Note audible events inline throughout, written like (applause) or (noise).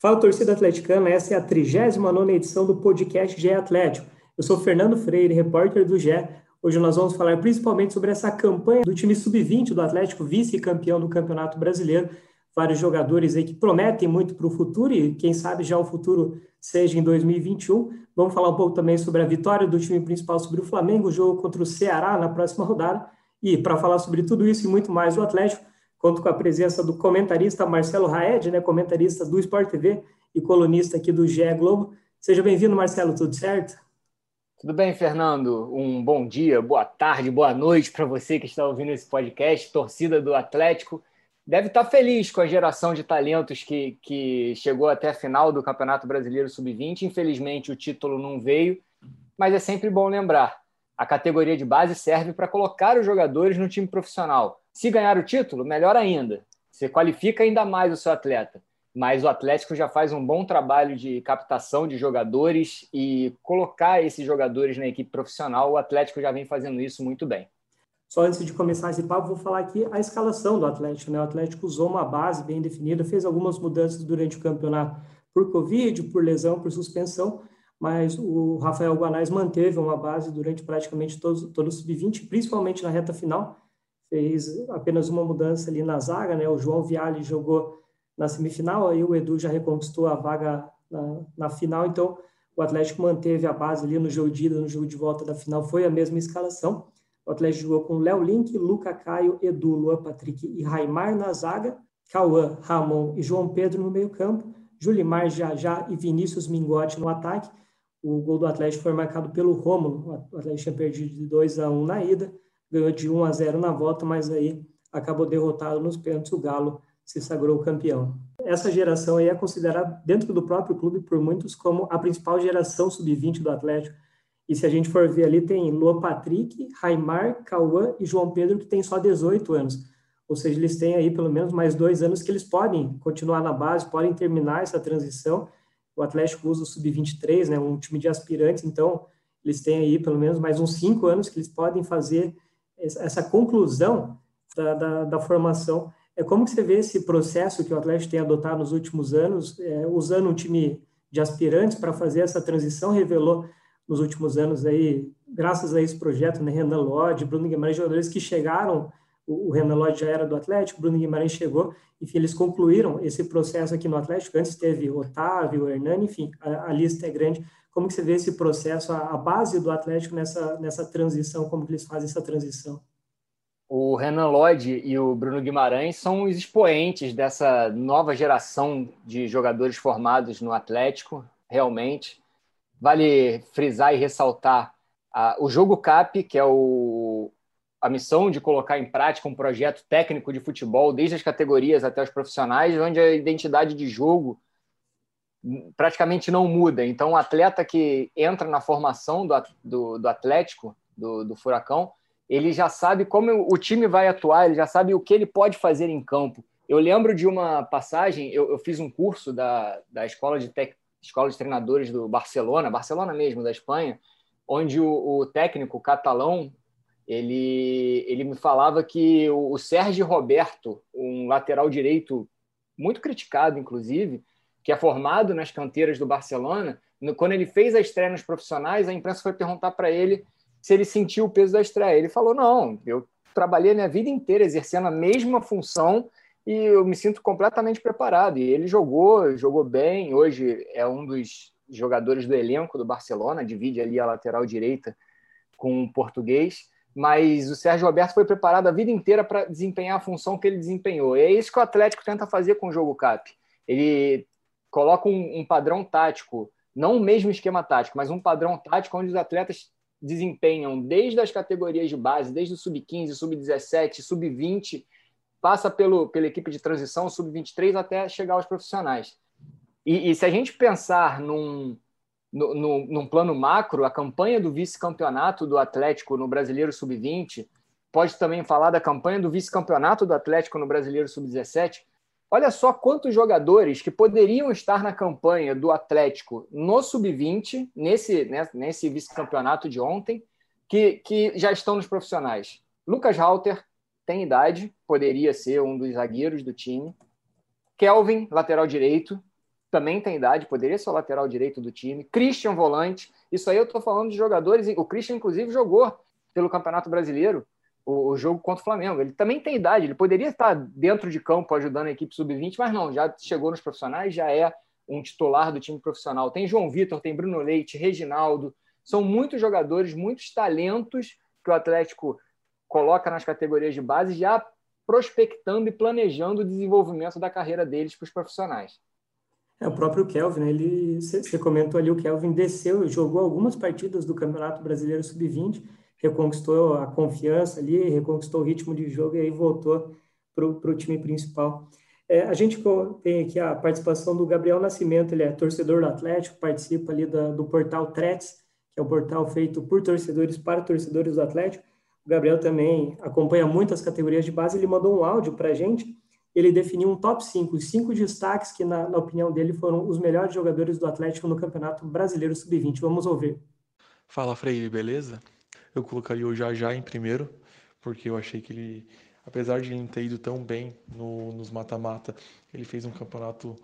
Fala torcida atleticana, essa é a 39ª edição do podcast GE Atlético. Eu sou Fernando Freire, repórter do GE. Hoje nós vamos falar principalmente sobre essa campanha do time sub-20 do Atlético, vice-campeão do Campeonato Brasileiro. Vários jogadores aí que prometem muito para o futuro e quem sabe já o futuro seja em 2021. Vamos falar um pouco também sobre a vitória do time principal sobre o Flamengo, o jogo contra o Ceará na próxima rodada. E para falar sobre tudo isso e muito mais o Atlético, conto com a presença do comentarista Marcelo Raed, né, comentarista do Sport TV e colunista aqui do GE Globo. Seja bem-vindo, Marcelo, tudo certo? Tudo bem, Fernando? Um bom dia, boa tarde, boa noite para você que está ouvindo esse podcast, torcida do Atlético deve estar feliz com a geração de talentos que, que chegou até a final do Campeonato Brasileiro Sub-20. Infelizmente, o título não veio, mas é sempre bom lembrar: a categoria de base serve para colocar os jogadores no time profissional. Se ganhar o título, melhor ainda. Você qualifica ainda mais o seu atleta. Mas o Atlético já faz um bom trabalho de captação de jogadores e colocar esses jogadores na equipe profissional. O Atlético já vem fazendo isso muito bem. Só antes de começar esse papo, vou falar aqui a escalação do Atlético. Né? O Atlético usou uma base bem definida, fez algumas mudanças durante o campeonato por Covid, por lesão, por suspensão, mas o Rafael Guanais manteve uma base durante praticamente todo, todo o sub-20, principalmente na reta final. Fez apenas uma mudança ali na zaga, né? O João Viale jogou na semifinal, aí o Edu já reconquistou a vaga na, na final, então o Atlético manteve a base ali no jogo de ida, no jogo de volta da final, foi a mesma escalação. O Atlético jogou com Léo Link, Luca Caio, Edu, Luan Patrick e Raimar na zaga, Cauã, Ramon e João Pedro no meio-campo, Julimar, Jajá e Vinícius Mingotti no ataque. O gol do Atlético foi marcado pelo Rômulo. O Atlético tinha perdido de 2 a 1 na ida, ganhou de 1 a 0 na volta, mas aí acabou derrotado nos pênaltis. O Galo se sagrou campeão. Essa geração aí é considerada, dentro do próprio clube, por muitos, como a principal geração sub-20 do Atlético e se a gente for ver ali, tem Lua Patrick, Raimar, Cauã e João Pedro, que tem só 18 anos. Ou seja, eles têm aí pelo menos mais dois anos que eles podem continuar na base, podem terminar essa transição. O Atlético usa o Sub-23, né, um time de aspirantes, então eles têm aí pelo menos mais uns cinco anos que eles podem fazer essa conclusão da, da, da formação. É como que você vê esse processo que o Atlético tem adotado nos últimos anos, é, usando um time de aspirantes para fazer essa transição, revelou nos últimos anos aí, graças a esse projeto, né, Renan Lodge, Bruno Guimarães, jogadores que chegaram, o, Renan Lodge já era do Atlético, Bruno Guimarães chegou, enfim, eles concluíram esse processo aqui no Atlético, antes teve Otávio, Hernani, enfim, a, a, lista é grande. Como que você vê esse processo, a, a base do Atlético nessa, nessa transição, como que eles fazem essa transição? O Renan Lodge e o Bruno Guimarães são os expoentes dessa nova geração de jogadores formados no Atlético, realmente. Vale frisar e ressaltar o jogo CAP, que é o, a missão de colocar em prática um projeto técnico de futebol, desde as categorias até os profissionais, onde a identidade de jogo praticamente não muda. Então, o atleta que entra na formação do, do, do Atlético, do, do, Furacão, ele já sabe como o time vai atuar, ele já sabe o que ele pode fazer em campo. Eu lembro de uma passagem, eu, eu fiz um curso da, da Escola de Tec, escola de treinadores do Barcelona, Barcelona mesmo, da Espanha, onde o, o técnico catalão ele, ele me falava que o, o Sérgio Roberto, um lateral direito muito criticado, inclusive, que é formado nas canteiras do Barcelona, quando ele fez a estreia nos profissionais, a imprensa foi perguntar para ele se ele sentiu o peso da estreia. Ele falou: Não, eu trabalhei a minha vida inteira exercendo a mesma função e eu me sinto completamente preparado. E ele jogou, jogou bem. Hoje é um dos jogadores do elenco do Barcelona, divide ali a lateral direita com o português. Mas o Sérgio Roberto foi preparado a vida inteira para desempenhar a função que ele desempenhou. E é isso que o Atlético tenta fazer com o jogo CAP. Ele coloca um, um padrão tático, não o mesmo esquema tático, mas um padrão tático onde os atletas desempenham desde as categorias de base, desde o sub-15, sub-17, sub-20, passa pelo, pela equipe de transição, sub-23, até chegar aos profissionais. E, e, se a gente pensar num, no, num plano macro, a campanha do vice-campeonato do Atlético no Brasileiro Sub-20, pode também falar da campanha do vice-campeonato do Atlético no Brasileiro Sub-17. Olha só quantos jogadores que poderiam estar na campanha do Atlético no Sub-20, nesse, né, nesse vice-campeonato de ontem, que, que já estão nos profissionais. Lucas Halter tem idade, poderia ser um dos zagueiros do time. Kelvin, lateral direito, também tem idade, poderia ser o lateral direito do time. Christian, volante. Isso aí eu estou falando de jogadores. O Christian, inclusive, jogou pelo Campeonato Brasileiro o, o, jogo contra o Flamengo. Ele também tem idade, ele poderia estar dentro de campo ajudando a equipe sub-20, mas não, já chegou nos profissionais, já é um titular do time profissional. Tem João Vitor, tem Bruno Leite, Reginaldo. São muitos jogadores, muitos talentos que o Atlético coloca nas categorias de base, já prospectando e planejando o desenvolvimento da carreira deles para os profissionais. É, o próprio Kelvin, né? ele, você comentou ali, o Kelvin desceu, jogou algumas partidas do Campeonato Brasileiro Sub-20, reconquistou a confiança ali, reconquistou o ritmo de jogo e aí voltou para o time principal. É, a gente tem aqui a participação do Gabriel Nascimento, ele é torcedor do Atlético, participa ali da, do portal Trets, que é o portal feito por torcedores para torcedores do Atlético. O Gabriel também acompanha muitas categorias de base, ele mandou um áudio para a gente, ele definiu um top 5, os cinco destaques que, na, na opinião dele, foram os melhores jogadores do Atlético no Campeonato Brasileiro Sub-20. Vamos ouvir. Fala, Freire, beleza? Eu colocaria o Jajá em primeiro, porque eu achei que ele, apesar de ele ter ido tão bem no, nos mata-mata, ele fez um campeonato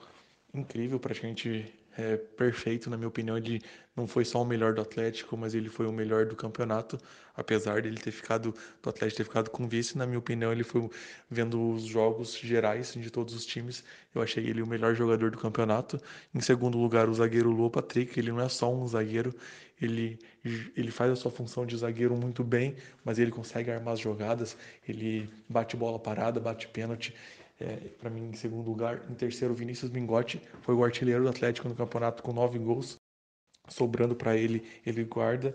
incrível, praticamente é, perfeito, na minha opinião. Ele não foi só o melhor do Atlético, mas ele foi o melhor do campeonato, apesar dele ter ficado, do Atlético ter ficado com vice. Na minha opinião, ele foi vendo os jogos gerais de todos os times. Eu achei ele o melhor jogador do campeonato. Em segundo lugar, o zagueiro Lua Patrick. Ele não é só um zagueiro, ele, ele faz a sua função de zagueiro muito bem, mas ele consegue armar as jogadas. Ele bate bola parada, bate pênalti é, para mim, em segundo lugar. Em terceiro, Vinícius Mingotti foi o artilheiro do Atlético no campeonato com nove gols. Sobrando para ele, ele guarda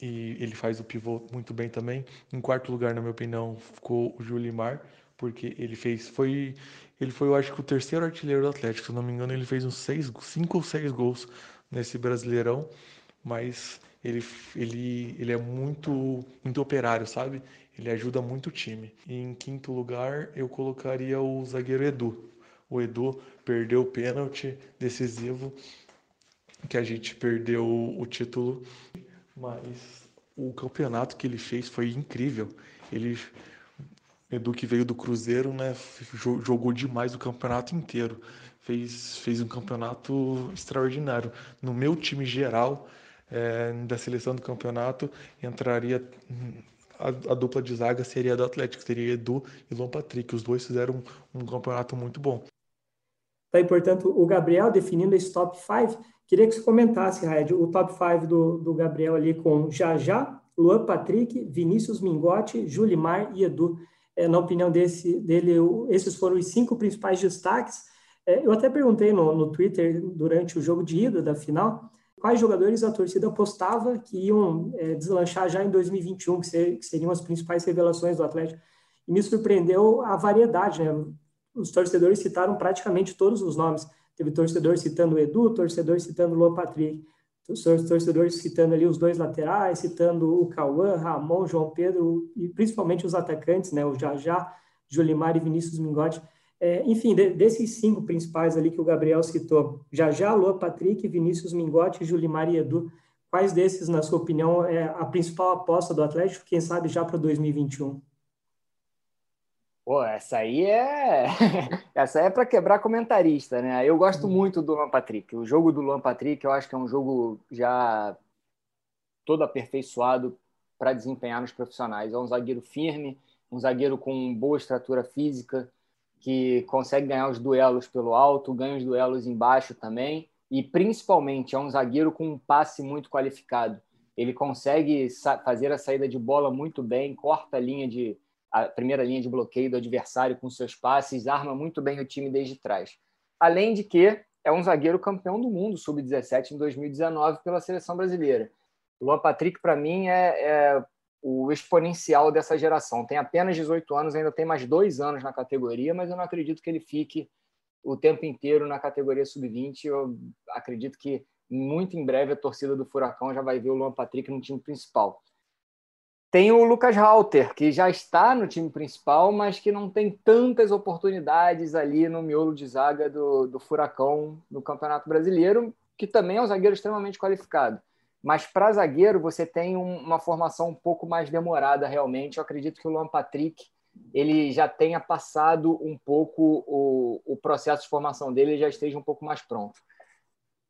e ele faz o pivô muito bem também. Em quarto lugar, na minha opinião, ficou o Julimar, porque ele fez, foi, ele foi, eu acho que o terceiro artilheiro do Atlético. Se não me engano, ele fez uns seis, cinco ou seis gols nesse Brasileirão, mas ele, ele, ele é muito, muito operário, sabe? Ele ajuda muito o time. E em quinto lugar, eu colocaria o zagueiro Edu. O Edu perdeu o pênalti decisivo, que a gente perdeu o título, mas o campeonato que ele fez foi incrível. Ele Edu que veio do Cruzeiro, né, jogou demais o campeonato inteiro. Fez, fez um campeonato extraordinário. No meu time geral, é, da seleção do campeonato, entraria a, a, dupla de zaga seria do Atlético, seria Edu e Lon Patrick. Os dois fizeram um, um campeonato muito bom. Tá portanto, o Gabriel definindo esse top 5. Queria que você comentasse, Raed, o top 5 do, do Gabriel ali com Jajá, Luan Patrick, Vinícius Mingotti, Julimar e Edu. É, na opinião desse, dele, esses foram os cinco principais destaques. É, eu até perguntei no, no Twitter durante o jogo de ida da final quais jogadores a torcida apostava que iam é, deslanchar já em 2021, que, ser, que, seriam as principais revelações do Atlético. E me surpreendeu a variedade, né? Os torcedores citaram praticamente todos os nomes. Teve torcedor citando o Edu, torcedor citando o Patrick, torcedores citando ali os dois laterais, citando o Cauã, Ramon, João Pedro e principalmente os atacantes, né? O Jajá, Jolimar e Vinícius Mingotti. É, enfim, de, desses cinco principais ali que o Gabriel citou, já já, Lua, Patrick, Vinícius Mingotti, Julimar e Edu, quais desses, na sua opinião, é a principal aposta do Atlético, quem sabe já para 2021? Pô, essa aí é (laughs) essa é para quebrar comentarista, né? Eu gosto uhum. muito do Luan Patrick. O jogo do Luan Patrick, eu acho que é um jogo já todo aperfeiçoado para desempenhar nos profissionais. É um zagueiro firme, um zagueiro com boa estrutura física, que consegue ganhar os duelos pelo alto, ganha os duelos embaixo também, e principalmente é um zagueiro com um passe muito qualificado. Ele consegue fazer a saída de bola muito bem, corta a linha de a primeira linha de bloqueio do adversário com seus passes, arma muito bem o time desde trás. Além de que é um zagueiro campeão do mundo sub-17 em 2019 pela seleção brasileira. O Luan Patrick, para mim, é, é, o exponencial dessa geração. Tem apenas 18 anos, ainda tem mais dois anos na categoria, mas eu não acredito que ele fique o tempo inteiro na categoria sub-20. Eu acredito que muito em breve a torcida do Furacão já vai ver o Luan Patrick no time principal. Tem o Lucas Halter, que já está no time principal, mas que não tem tantas oportunidades ali no miolo de zaga do, do Furacão no Campeonato Brasileiro, que também é um zagueiro extremamente qualificado. Mas para zagueiro, você tem um, uma formação um pouco mais demorada, realmente. Eu acredito que o Luan Patrick ele já tenha passado um pouco o, o processo de formação dele, ele já esteja um pouco mais pronto.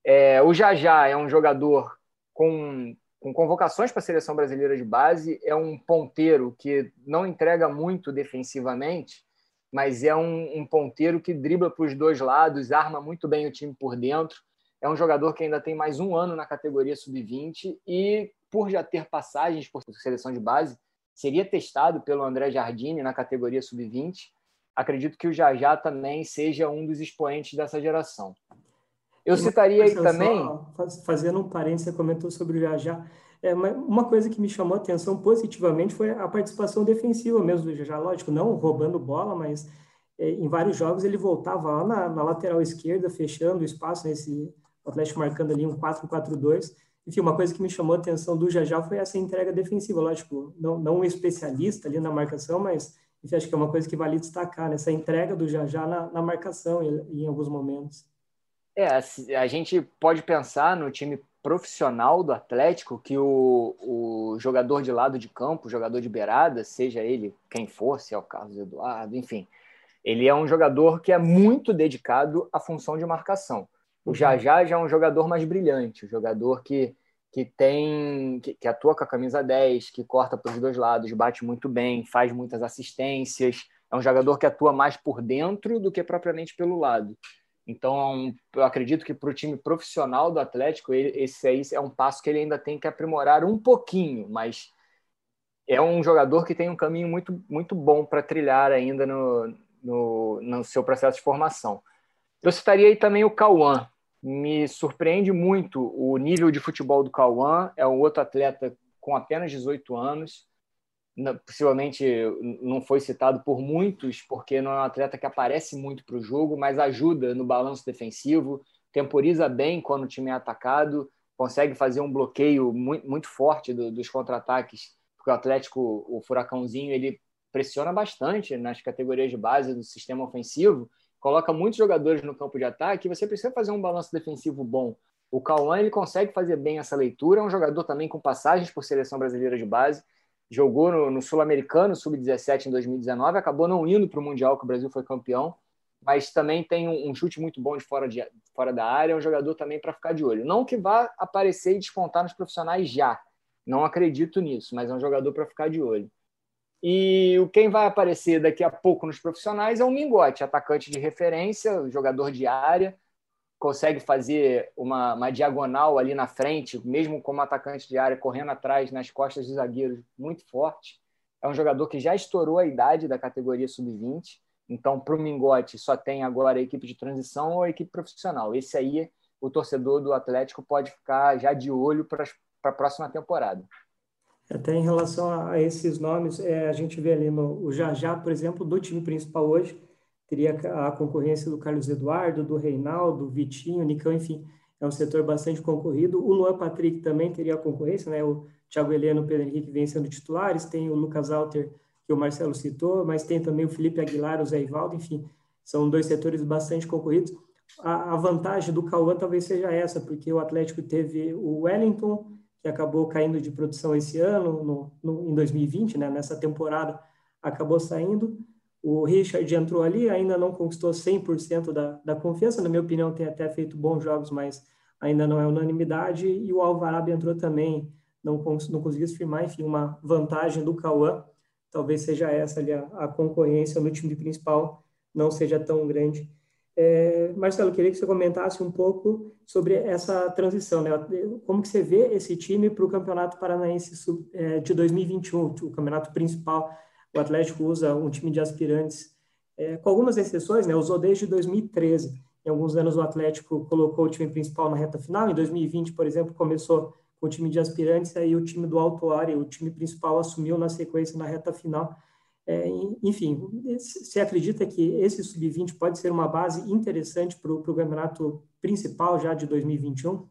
É, o Jajá é um jogador com, com convocações para a seleção brasileira de base, é um ponteiro que não entrega muito defensivamente, mas é um, um ponteiro que dribla para os dois lados, arma muito bem o time por dentro. É um jogador que ainda tem mais um ano na categoria sub-20 e, por já ter passagens por seleção de base, seria testado pelo André Jardine na categoria sub-20. Acredito que o Jajá também seja um dos expoentes dessa geração. Eu citaria aí também. fazendo um parênteses, você comentou sobre o Jajá. É, uma coisa que me chamou a atenção positivamente foi a participação defensiva mesmo do Jajá. Lógico, não roubando bola, mas é, em vários jogos ele voltava lá na, na, lateral esquerda, fechando o espaço nesse Atlético marcando ali um 4-4-2. Enfim, uma coisa que me chamou a atenção do Jajá foi essa entrega defensiva. Lógico, não, não um especialista ali na marcação, mas enfim, acho que é uma coisa que vale destacar, né? essa entrega do Jajá na, na marcação em, em alguns momentos. É, a gente pode pensar no time profissional do Atlético que o, o jogador de lado de campo, o jogador de beirada, seja ele quem for, se é o Carlos Eduardo, enfim, ele é um jogador que é muito dedicado à função de marcação. O Jajá já é um jogador mais brilhante, um jogador que, que tem que, que atua com a camisa 10, que corta para os dois lados, bate muito bem, faz muitas assistências. É um jogador que atua mais por dentro do que propriamente pelo lado. Então, eu acredito que para o time profissional do Atlético, ele, esse aí é um passo que ele ainda tem que aprimorar um pouquinho, mas é um jogador que tem um caminho muito, muito bom para trilhar ainda no, no, no, seu processo de formação. Eu citaria aí também o Cauã. Me surpreende muito o nível de futebol do Cauã. É um outro atleta com apenas 18 anos possivelmente não foi citado por muitos, porque não é um atleta que aparece muito para o jogo, mas ajuda no balanço defensivo, temporiza bem quando o time é atacado, consegue fazer um bloqueio muito, forte do, dos contra-ataques, porque o Atlético, o Furacãozinho, ele pressiona bastante nas categorias de base do sistema ofensivo, coloca muitos jogadores no campo de ataque você precisa fazer um balanço defensivo bom. O Cauã ele consegue fazer bem essa leitura, é um jogador também com passagens por seleção brasileira de base, jogou no, no Sul-Americano, Sub-17 em 2019, acabou não indo para o Mundial, que o Brasil foi campeão, mas também tem um, um, chute muito bom de fora, de fora da área, é um jogador também para ficar de olho. Não que vá aparecer e despontar nos profissionais já, não acredito nisso, mas é um jogador para ficar de olho. E o quem vai aparecer daqui a pouco nos profissionais é o Mingote, atacante de referência, jogador de área, consegue fazer uma, uma, diagonal ali na frente, mesmo como atacante de área, correndo atrás nas costas dos zagueiros, muito forte. É um jogador que já estourou a idade da categoria sub-20. Então, para o Mingote, só tem agora a equipe de transição ou a equipe profissional. Esse aí, o torcedor do Atlético pode ficar já de olho para a próxima temporada. Até em relação a esses nomes, é, a gente vê ali no o Jajá, por exemplo, do time principal hoje, teria a concorrência do Carlos Eduardo, do Reinaldo, Vitinho, Nicão, enfim, é um setor bastante concorrido. O Luan Patrick também teria a concorrência, né? O Thiago Heleno o Pedro Henrique vêm sendo titulares, tem o Lucas Alter, que o Marcelo citou, mas tem também o Felipe Aguilar, o Zé Ivaldo, enfim, são dois setores bastante concorridos. A, a vantagem do Cauã talvez seja essa, porque o Atlético teve o Wellington, que acabou caindo de produção esse ano, no, no, em 2020, né? nessa temporada, acabou saindo. O Richard entrou ali, ainda não conquistou 100% da, da confiança, na minha opinião, tem até feito bons jogos, mas ainda não é unanimidade. E o Alvarado entrou também, não, não conseguiu se firmar, enfim, uma vantagem do Cauã. Talvez seja essa ali a, a concorrência no time principal, não seja tão grande. É, Marcelo, queria que você comentasse um pouco sobre essa transição, né? Como que você vê esse time para o Campeonato Paranaense é, de 2021, o campeonato principal o Atlético usa um time de aspirantes, é, com algumas exceções, né? Usou desde 2013. Em alguns anos o Atlético colocou o time principal na reta final. Em 2020, por exemplo, começou com o time de aspirantes, aí o time do Alto Ori, o time principal, assumiu na sequência na reta final. É, enfim, você acredita que esse sub-20 pode ser uma base interessante para o campeonato principal já de 2021?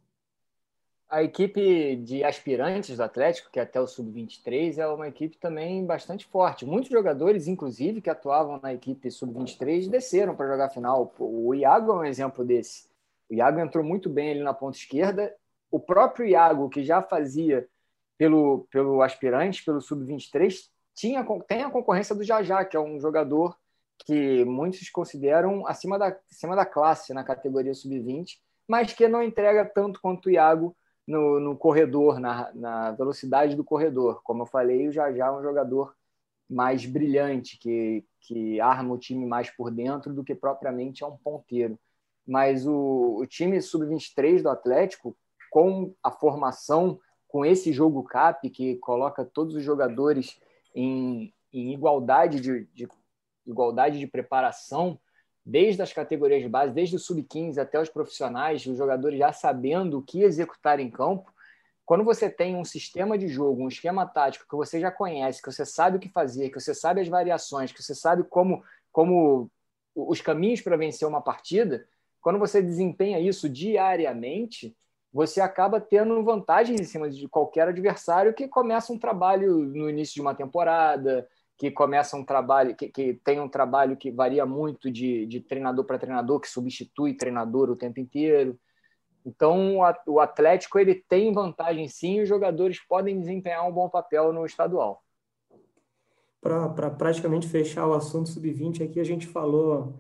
A equipe de aspirantes do Atlético, que é até o sub-23, é uma equipe também bastante forte. Muitos jogadores, inclusive, que atuavam na equipe sub-23, desceram para jogar final. O Iago é um exemplo desse. O Iago entrou muito bem ali na ponta esquerda. O próprio Iago, que já fazia pelo, pelo aspirante, pelo sub-23, tinha, tem a concorrência do Jajá, que é um jogador que muitos consideram acima da, acima da classe na categoria sub-20, mas que não entrega tanto quanto o Iago no, no corredor, na, na, velocidade do corredor. Como eu falei, o Jajá é um jogador mais brilhante, que, que arma o time mais por dentro do que propriamente é um ponteiro. Mas o, o time sub-23 do Atlético, com a formação, com esse jogo CAP, que coloca todos os jogadores em, em igualdade, de, de, igualdade de preparação, desde as categorias de base, desde o sub-15 até os profissionais, os jogadores já sabendo o que executar em campo. Quando você tem um sistema de jogo, um esquema tático que você já conhece, que você sabe o que fazer, que você sabe as variações, que você sabe como, como os caminhos para vencer uma partida, quando você desempenha isso diariamente, você acaba tendo vantagens em cima de qualquer adversário que começa um trabalho no início de uma temporada, que começa um trabalho, que, que tem um trabalho que varia muito de, de treinador para treinador, que substitui treinador o tempo inteiro. Então, o Atlético ele tem vantagem sim, e os jogadores podem desempenhar um bom papel no estadual. Para praticamente fechar o assunto sub-20, aqui a gente falou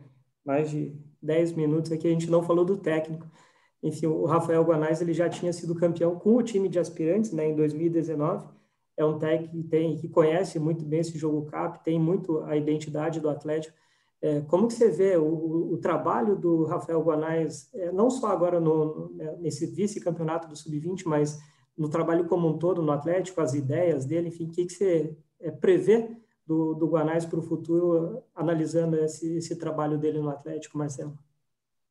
mais de 10 minutos, aqui a gente não falou do técnico enfim, o Rafael Guanais ele já tinha sido campeão com o time de aspirantes né, em 2019. É um técnico que, tem, que conhece muito bem esse jogo CAP, tem muito a identidade do Atlético. É, como que você vê o, o trabalho do Rafael Guanais, é, não só agora no, né, nesse vice-campeonato do Sub-20, mas no trabalho como um todo no Atlético, as ideias dele, enfim, o que, que você é, prevê do, do Guanais para o futuro, analisando esse, esse trabalho dele no Atlético, Marcelo?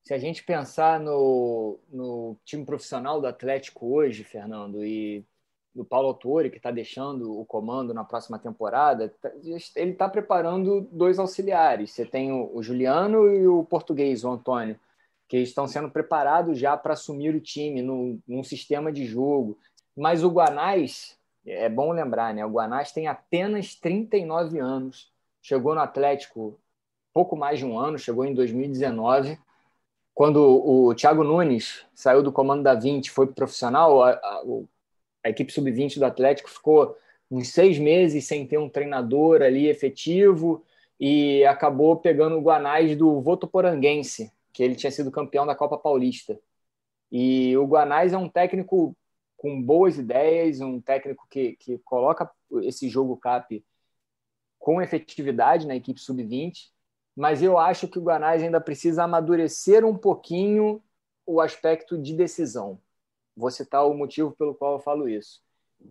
Se a gente pensar no, no time profissional do Atlético hoje, Fernando, e do Paulo Autori, que está deixando o comando na próxima temporada, tá, ele está preparando dois auxiliares. Você tem o, Juliano e o português, o Antônio, que estão sendo preparados já para assumir o time num, num sistema de jogo. Mas o Guanás, é bom lembrar, né? O Guanás tem apenas 39 anos, chegou no Atlético pouco mais de um ano, chegou em 2019 quando o Thiago Nunes saiu do comando da 20 foi profissional, a, a, a equipe sub-20 do Atlético ficou uns seis meses sem ter um treinador ali efetivo e acabou pegando o Guanais do Votoporanguense, que ele tinha sido campeão da Copa Paulista. E o Guanais é um técnico com boas ideias, um técnico que, que coloca esse jogo CAP com efetividade na equipe sub-20 mas eu acho que o Guanais ainda precisa amadurecer um pouquinho o aspecto de decisão. Vou citar o motivo pelo qual eu falo isso.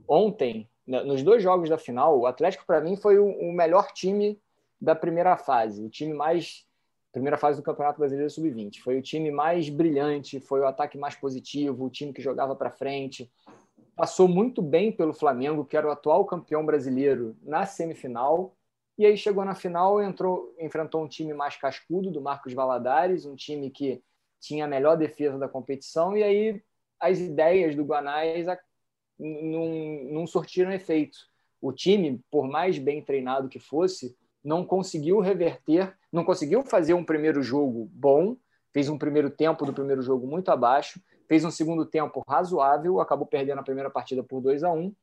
Ontem, nos dois jogos da final, o Atlético, para mim, foi o melhor time da primeira fase, o time mais. Primeira fase do Campeonato Brasileiro Sub-20. Foi o time mais brilhante, foi o ataque mais positivo, o time que jogava para frente. Passou muito bem pelo Flamengo, que era o atual campeão brasileiro, na semifinal e aí chegou na final, entrou, enfrentou um time mais cascudo do Marcos Valadares, um time que tinha a melhor defesa da competição, e aí as ideias do Guanais não, não sortiram efeito. O time, por mais bem treinado que fosse, não conseguiu reverter, não conseguiu fazer um primeiro jogo bom, fez um primeiro tempo do primeiro jogo muito abaixo, fez um segundo tempo razoável, acabou perdendo a primeira partida por 2 a 1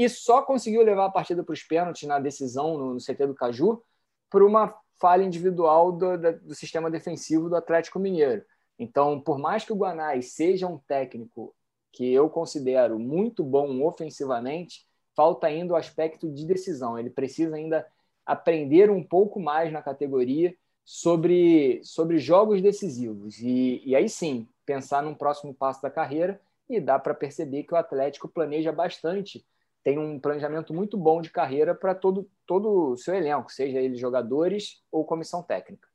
e só conseguiu levar a partida para os pênaltis na decisão no, no, CT do Caju por uma falha individual do, do, sistema defensivo do Atlético Mineiro. Então, por mais que o Guanais seja um técnico que eu considero muito bom ofensivamente, falta ainda o aspecto de decisão. Ele precisa ainda aprender um pouco mais na categoria sobre, sobre jogos decisivos. E, e aí sim, pensar num próximo passo da carreira e dá para perceber que o Atlético planeja bastante tem um planejamento muito bom de carreira para todo, todo o seu elenco, seja eles jogadores ou comissão técnica.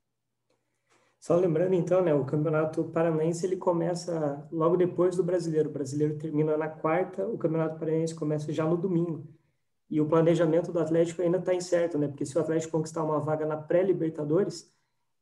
Só lembrando então, né, o Campeonato Paranaense ele começa logo depois do Brasileiro. O Brasileiro termina na quarta, o Campeonato Paranaense começa já no domingo. E o planejamento do Atlético ainda está incerto, né? Porque se o Atlético conquistar uma vaga na pré-Libertadores,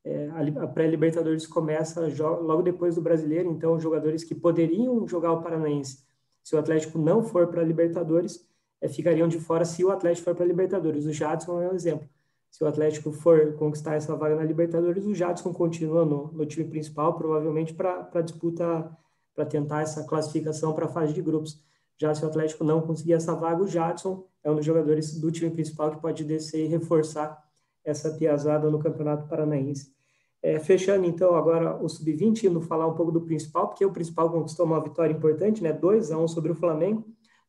é, a, pré-Libertadores começa logo depois do Brasileiro. Então, jogadores que poderiam jogar o Paranaense, se o Atlético não for para a Libertadores, ficariam de fora se o Atlético for para a Libertadores. O Jadson é um exemplo se o Atlético for conquistar essa vaga na Libertadores, o Jadson continua no, no time principal, provavelmente para disputa, para tentar essa classificação para a fase de grupos. Já se o Atlético não conseguir essa vaga, o Jadson é um dos jogadores do time principal que pode descer e reforçar essa piazada no Campeonato Paranaense. É, fechando então agora o sub-20, indo falar um pouco do principal, porque o principal conquistou uma vitória importante, né? 2 a 1 sobre o Flamengo,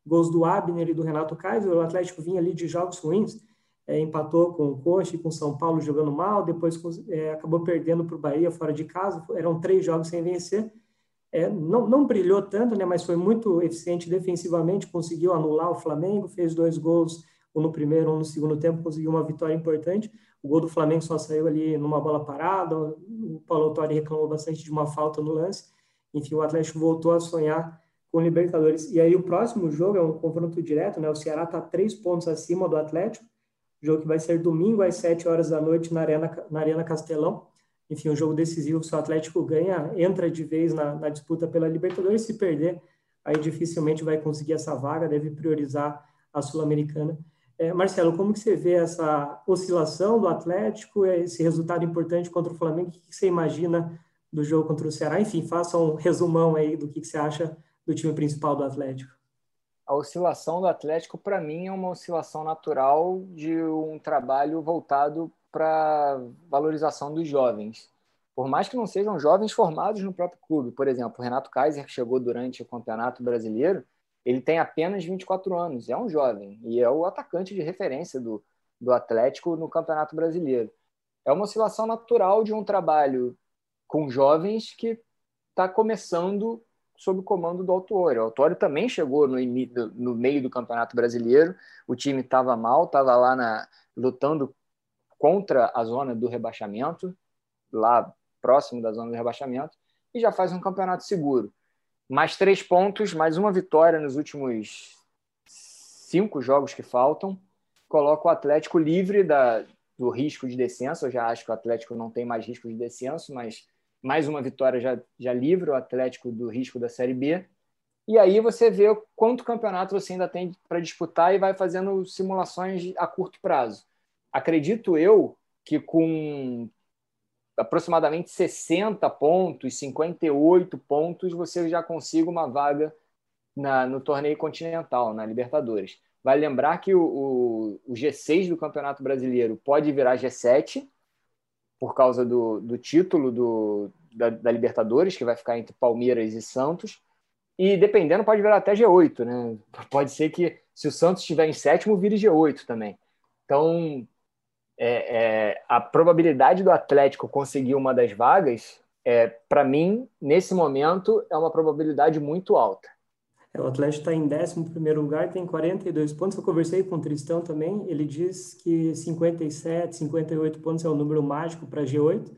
gols do Abner e do Renato Kaiser. O Atlético vinha ali de jogos ruins, é, empatou com o Coxa e com o São Paulo jogando mal, depois é, acabou perdendo para o Bahia fora de casa, eram três jogos sem vencer. É, não, não brilhou tanto, né, mas foi muito eficiente defensivamente, conseguiu anular o Flamengo, fez dois gols, um no primeiro, um no segundo tempo, conseguiu uma vitória importante. O gol do Flamengo só saiu ali numa bola parada, o Paulo Autori reclamou bastante de uma falta no lance. Enfim, o Atlético voltou a sonhar com Libertadores. E aí o próximo jogo é um confronto direto, né? O Ceará está três pontos acima do Atlético, jogo que vai ser domingo às 7 horas da noite na Arena, na Arena Castelão. Enfim, um jogo decisivo. Se o Atlético ganha, entra de vez na, na disputa pela Libertadores. Se perder, aí dificilmente vai conseguir essa vaga, deve priorizar a Sul-Americana. É, Marcelo, como que você vê essa oscilação do Atlético, esse resultado importante contra o Flamengo? O que você imagina do jogo contra o Ceará? Enfim, faça um resumão aí do que você acha do time principal do Atlético a oscilação do Atlético, para mim, é uma oscilação natural de um trabalho voltado para valorização dos jovens. Por mais que não sejam jovens formados no próprio clube. Por exemplo, o Renato Kaiser, que chegou durante o Campeonato Brasileiro, ele tem apenas 24 anos, é um jovem e é o atacante de referência do, do Atlético no Campeonato Brasileiro. É uma oscilação natural de um trabalho com jovens que está começando sob o comando do Autório. O Autório também chegou no, no meio do Campeonato Brasileiro, o time estava mal, estava lá na, lutando contra a zona do rebaixamento, lá próximo da zona do rebaixamento, e já faz um campeonato seguro. Mais três pontos, mais uma vitória nos últimos cinco jogos que faltam, coloca o Atlético livre da, do risco de descenso. Eu já acho que o Atlético não tem mais risco de descenso, mas mais uma vitória já, já livra o Atlético do risco da Série B. E aí você vê quanto campeonato você ainda tem para disputar e vai fazendo simulações a curto prazo. Acredito eu que com aproximadamente 60 pontos, 58 pontos, você já consiga uma vaga na, no torneio continental, na Libertadores. Vai lembrar que o, o, o G6 do Campeonato Brasileiro pode virar G7, por causa do, do título do, da, da, Libertadores, que vai ficar entre Palmeiras e Santos. E dependendo, pode virar até G8, né? Pode ser que, se o Santos estiver em sétimo, vire G8 também. Então, é, é, a probabilidade do Atlético conseguir uma das vagas, é, para mim, nesse momento, é uma probabilidade muito alta. É, o Atlético está em 11 lugar, tem 42 pontos. Eu conversei com o Tristão também. Ele diz que 57, 58 pontos é o número mágico para G8.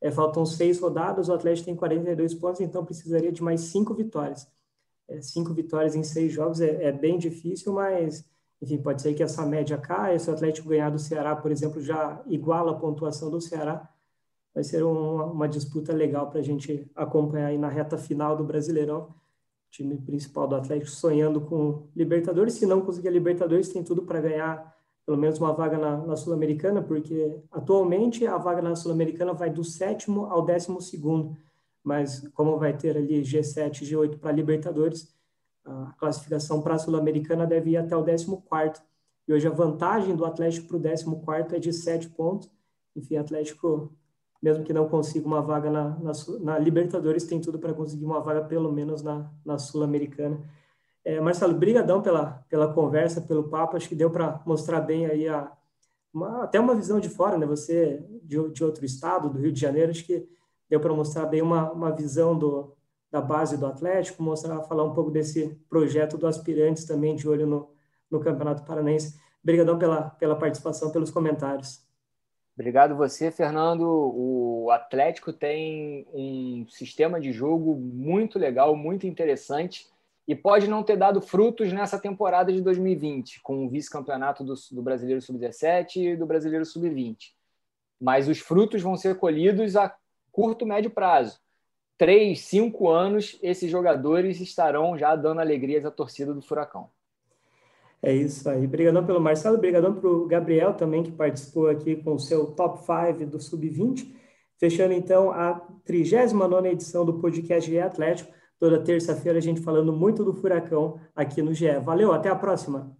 É, faltam seis rodadas, o Atlético tem 42 pontos, então precisaria de mais cinco vitórias. É, cinco vitórias em seis jogos é, é, bem difícil, mas enfim, pode ser que essa média caia. Se o Atlético ganhar do Ceará, por exemplo, já iguala a pontuação do Ceará. Vai ser uma, uma disputa legal para a gente acompanhar aí na reta final do Brasileirão time principal do Atlético sonhando com Libertadores. Se não conseguir a Libertadores, tem tudo para ganhar pelo menos uma vaga na, na Sul-Americana, porque atualmente a vaga na Sul-Americana vai do sétimo ao décimo segundo. Mas como vai ter ali G7 e G8 para Libertadores, a classificação para a Sul-Americana deve ir até o décimo quarto. E hoje a vantagem do Atlético para o décimo quarto é de sete pontos. Enfim, Atlético mesmo que não consiga uma vaga na, na, na Libertadores, tem tudo para conseguir uma vaga pelo menos na, na Sul-Americana. É, Marcelo, brigadão pela, pela conversa, pelo papo, acho que deu para mostrar bem aí a, uma, até uma visão de fora, né? Você de, de outro estado, do Rio de Janeiro, acho que deu para mostrar bem uma, uma visão do, da base do Atlético, mostrar, falar um pouco desse projeto do Aspirantes também de olho no, no Campeonato Paranaense. Obrigadão pela, pela participação, pelos comentários. Obrigado você, Fernando. O Atlético tem um sistema de jogo muito legal, muito interessante e pode não ter dado frutos nessa temporada de 2020, com o vice-campeonato do, do Brasileiro Sub-17 e do Brasileiro Sub-20. Mas os frutos vão ser colhidos a curto, médio prazo. Três, cinco anos, esses jogadores estarão já dando alegrias à torcida do Furacão. É isso aí. Obrigadão pelo Marcelo, obrigadão para o Gabriel também, que participou aqui com o seu top 5 do Sub-20. Fechando então a 39 edição do podcast GE Atlético. Toda terça-feira a gente falando muito do Furacão aqui no GE. Valeu, até a próxima.